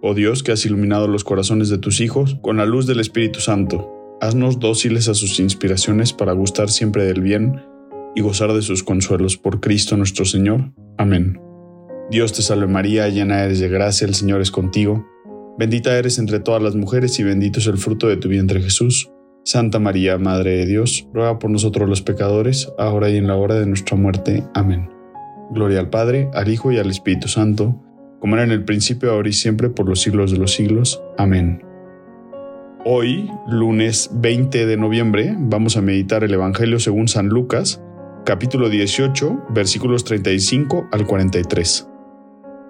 Oh Dios, que has iluminado los corazones de tus hijos con la luz del Espíritu Santo, haznos dóciles a sus inspiraciones para gustar siempre del bien y gozar de sus consuelos por Cristo nuestro Señor. Amén. Dios te salve María, llena eres de gracia, el Señor es contigo. Bendita eres entre todas las mujeres y bendito es el fruto de tu vientre Jesús. Santa María, Madre de Dios, ruega por nosotros los pecadores, ahora y en la hora de nuestra muerte. Amén. Gloria al Padre, al Hijo y al Espíritu Santo como era en el principio, ahora y siempre, por los siglos de los siglos. Amén. Hoy, lunes 20 de noviembre, vamos a meditar el Evangelio según San Lucas, capítulo 18, versículos 35 al 43.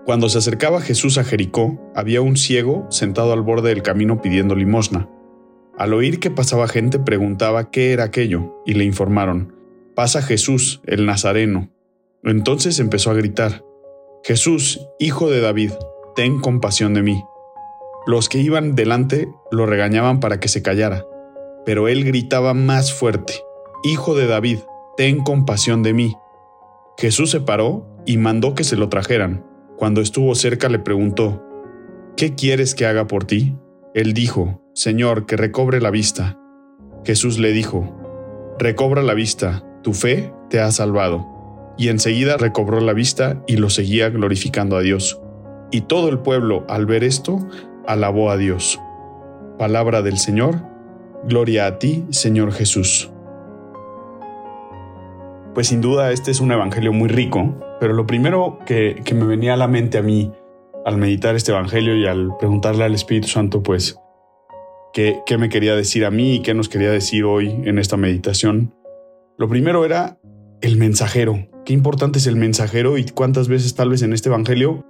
Cuando se acercaba Jesús a Jericó, había un ciego sentado al borde del camino pidiendo limosna. Al oír que pasaba gente, preguntaba qué era aquello, y le informaron, pasa Jesús, el Nazareno. Entonces empezó a gritar, Jesús, hijo de David, ten compasión de mí. Los que iban delante lo regañaban para que se callara, pero él gritaba más fuerte, Hijo de David, ten compasión de mí. Jesús se paró y mandó que se lo trajeran. Cuando estuvo cerca le preguntó, ¿Qué quieres que haga por ti? Él dijo, Señor, que recobre la vista. Jesús le dijo, Recobra la vista, tu fe te ha salvado y enseguida recobró la vista y lo seguía glorificando a Dios. Y todo el pueblo, al ver esto, alabó a Dios. Palabra del Señor, gloria a ti, Señor Jesús. Pues sin duda este es un evangelio muy rico, pero lo primero que, me venía a la mente a mí al meditar este evangelio y al preguntarle al Espíritu Santo, pues, qué, qué me quería decir a mí y qué nos quería decir hoy en esta meditación, lo primero era el mensajero, qué importante es el mensajero y cuántas veces tal vez en este Evangelio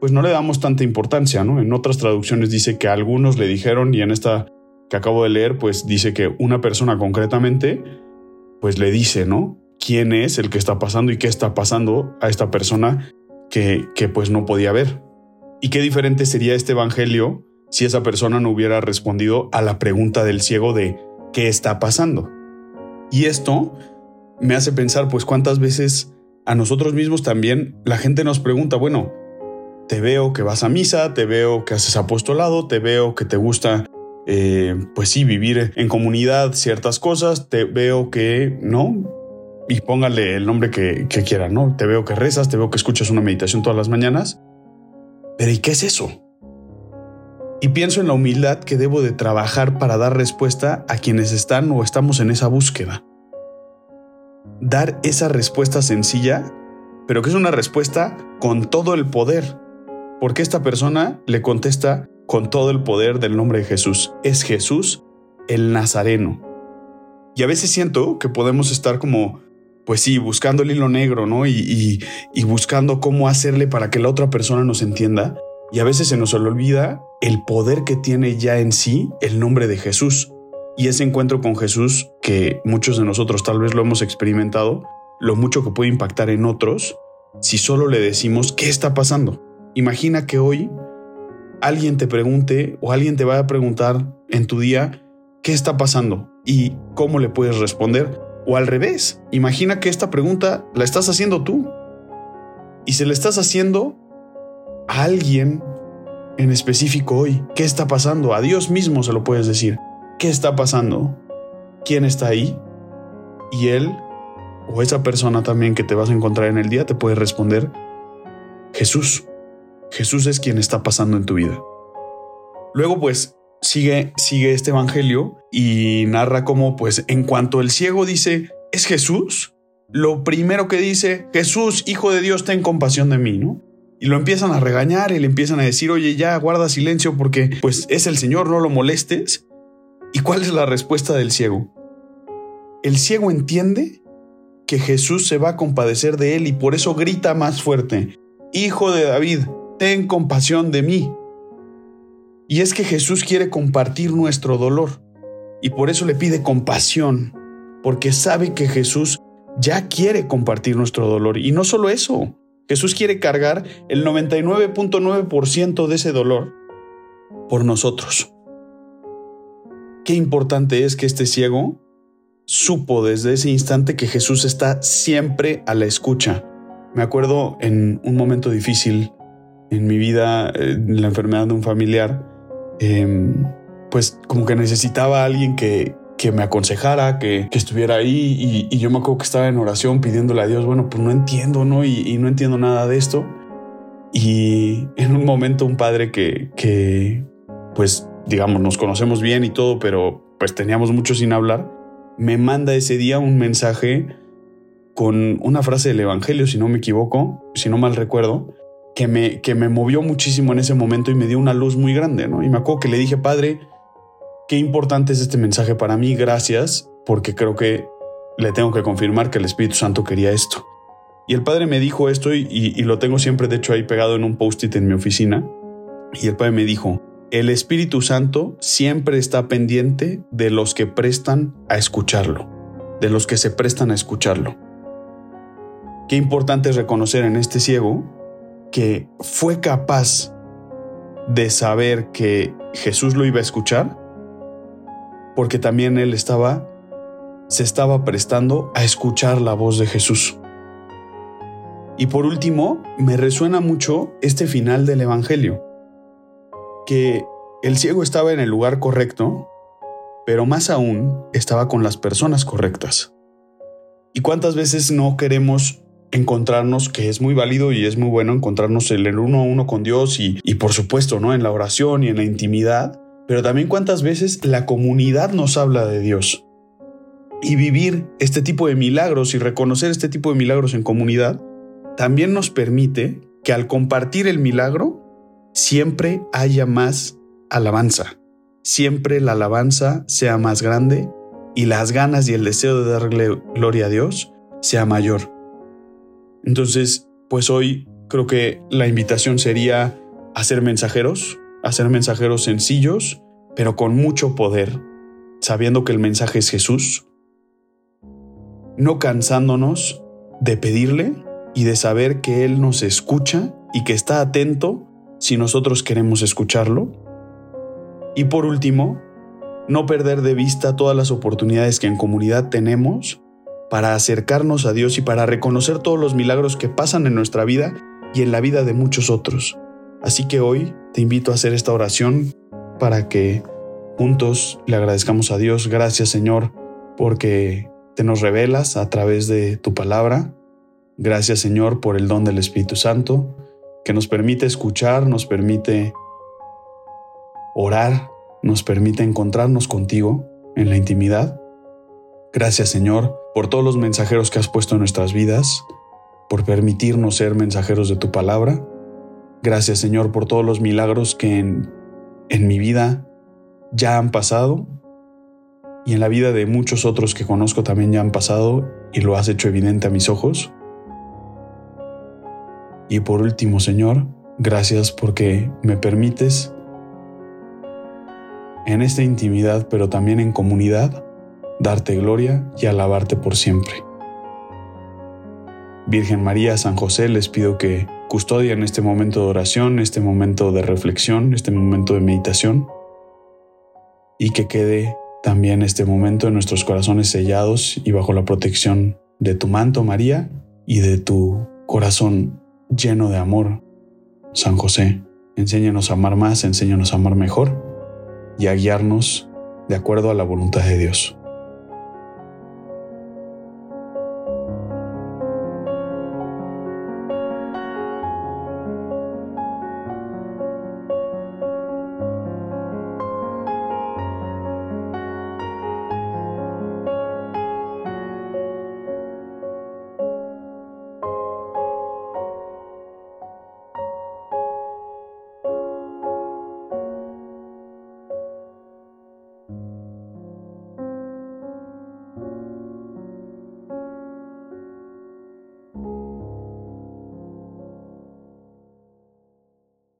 pues no le damos tanta importancia, ¿no? En otras traducciones dice que algunos le dijeron y en esta que acabo de leer pues dice que una persona concretamente pues le dice, ¿no? ¿Quién es el que está pasando y qué está pasando a esta persona que, que pues no podía ver? ¿Y qué diferente sería este Evangelio si esa persona no hubiera respondido a la pregunta del ciego de ¿qué está pasando? Y esto me hace pensar pues cuántas veces a nosotros mismos también la gente nos pregunta, bueno, te veo que vas a misa, te veo que haces apostolado, te veo que te gusta, eh, pues sí, vivir en comunidad ciertas cosas, te veo que, ¿no? Y póngale el nombre que, que ¿no? Te veo que rezas, te veo que escuchas una meditación todas las mañanas. Pero ¿y qué es eso? Y pienso en la humildad que debo de trabajar para dar respuesta a quienes están o estamos en esa búsqueda dar esa respuesta sencilla, pero que es una respuesta con todo el poder, porque esta persona le contesta con todo el poder del nombre de Jesús. Es Jesús el Nazareno. Y a veces siento que podemos estar como, pues sí, buscando el hilo negro, ¿no? Y, y buscando cómo hacerle para que la otra persona nos entienda. Y a veces se nos olvida el poder que tiene ya en sí el nombre de Jesús. Y ese encuentro con Jesús, que muchos de nosotros tal vez lo hemos experimentado, lo mucho que puede impactar en otros si solo le decimos qué está pasando. Imagina que hoy alguien te pregunte o alguien te vaya a preguntar en tu día qué está pasando y cómo le puedes responder. O al revés, imagina que esta pregunta la estás haciendo tú y se le estás haciendo a alguien en específico hoy. ¿Qué está pasando? A Dios mismo se lo puedes decir. ¿Qué está pasando? ¿Quién está ahí? Y él o esa persona también que te vas a encontrar en el día te puede responder, Jesús. Jesús es quien está pasando en tu vida. Luego pues sigue, sigue este evangelio y narra cómo pues en cuanto el ciego dice, ¿es Jesús? Lo primero que dice, Jesús, Hijo de Dios, ten compasión de mí, ¿no? Y lo empiezan a regañar y le empiezan a decir, oye, ya guarda silencio porque pues es el Señor, no lo molestes. ¿Y cuál es la respuesta del ciego? El ciego entiende que Jesús se va a compadecer de él y por eso grita más fuerte, Hijo de David, ten compasión de mí. Y es que Jesús quiere compartir nuestro dolor. y por eso le pide compasión, porque sabe que Jesús ya quiere compartir nuestro dolor. Y no solo eso, Jesús quiere cargar el 99.9% de ese dolor por nosotros. Qué importante es que este ciego supo desde ese instante que Jesús está siempre a la escucha. Me acuerdo en un momento difícil en mi vida, en la enfermedad de un familiar, em, pues como que necesitaba a alguien que, que me aconsejara, que, estuviera ahí y, yo me acuerdo que estaba en oración pidiéndole a Dios, bueno, pues no entiendo, ¿no? Y, no entiendo nada de esto. Y en un momento un padre que, que, pues, digamos, nos conocemos bien y todo, pero pues teníamos mucho sin hablar, me manda ese día un mensaje con una frase del Evangelio, si no me equivoco, si no mal recuerdo, que me, que me movió muchísimo en ese momento y me dio una luz muy grande, ¿no? Y me acuerdo que le dije, Padre, qué importante es este mensaje para mí, gracias, porque creo que le tengo que confirmar que el Espíritu Santo quería esto. Y el Padre me dijo esto y, y lo tengo siempre, de hecho, ahí pegado en un post-it en mi oficina. Y el Padre me dijo, el Espíritu Santo siempre está pendiente de los que prestan a escucharlo, de los que se prestan a escucharlo. Qué importante es reconocer en este ciego que fue capaz de saber que Jesús lo iba a escuchar, porque también él estaba, se estaba prestando a escuchar la voz de Jesús. Y por último, me resuena mucho este final del Evangelio que el ciego estaba en el lugar correcto, pero más aún estaba con las personas correctas. ¿Y cuántas veces no queremos encontrarnos, que es muy válido y es muy bueno encontrarnos en el uno a uno con Dios y, y por supuesto, ¿no? En la oración y en la intimidad, pero también cuántas veces la comunidad nos habla de Dios. Y vivir este tipo de milagros y reconocer este tipo de milagros en comunidad también nos permite que al compartir el milagro siempre haya más alabanza, siempre la alabanza sea más grande y las ganas y el deseo de darle gloria a Dios sea mayor. Entonces, pues hoy creo que la invitación sería a ser mensajeros, a ser mensajeros sencillos, pero con mucho poder, sabiendo que el mensaje es Jesús, no cansándonos de pedirle y de saber que Él nos escucha y que está atento si nosotros queremos escucharlo. Y por último, no perder de vista todas las oportunidades que en comunidad tenemos para acercarnos a Dios y para reconocer todos los milagros que pasan en nuestra vida y en la vida de muchos otros. Así que hoy te invito a hacer esta oración para que juntos le agradezcamos a Dios. Gracias Señor porque te nos revelas a través de tu palabra. Gracias Señor por el don del Espíritu Santo que nos permite escuchar, nos permite orar, nos permite encontrarnos contigo en la intimidad. Gracias Señor por todos los mensajeros que has puesto en nuestras vidas, por permitirnos ser mensajeros de tu palabra. Gracias Señor por todos los milagros que en, mi vida ya han pasado y en la vida de muchos otros que conozco también ya han pasado y lo has hecho evidente a mis ojos. Y por último, Señor, gracias porque me permites en esta intimidad, pero también en comunidad, darte gloria y alabarte por siempre. Virgen María, San José, les pido que custodien este momento de oración, este momento de reflexión, este momento de meditación, y que quede también este momento en nuestros corazones sellados y bajo la protección de tu manto, María, y de tu corazón lleno de amor. San José, enséñanos a amar más, enséñanos a amar mejor y a guiarnos de acuerdo a la voluntad de Dios.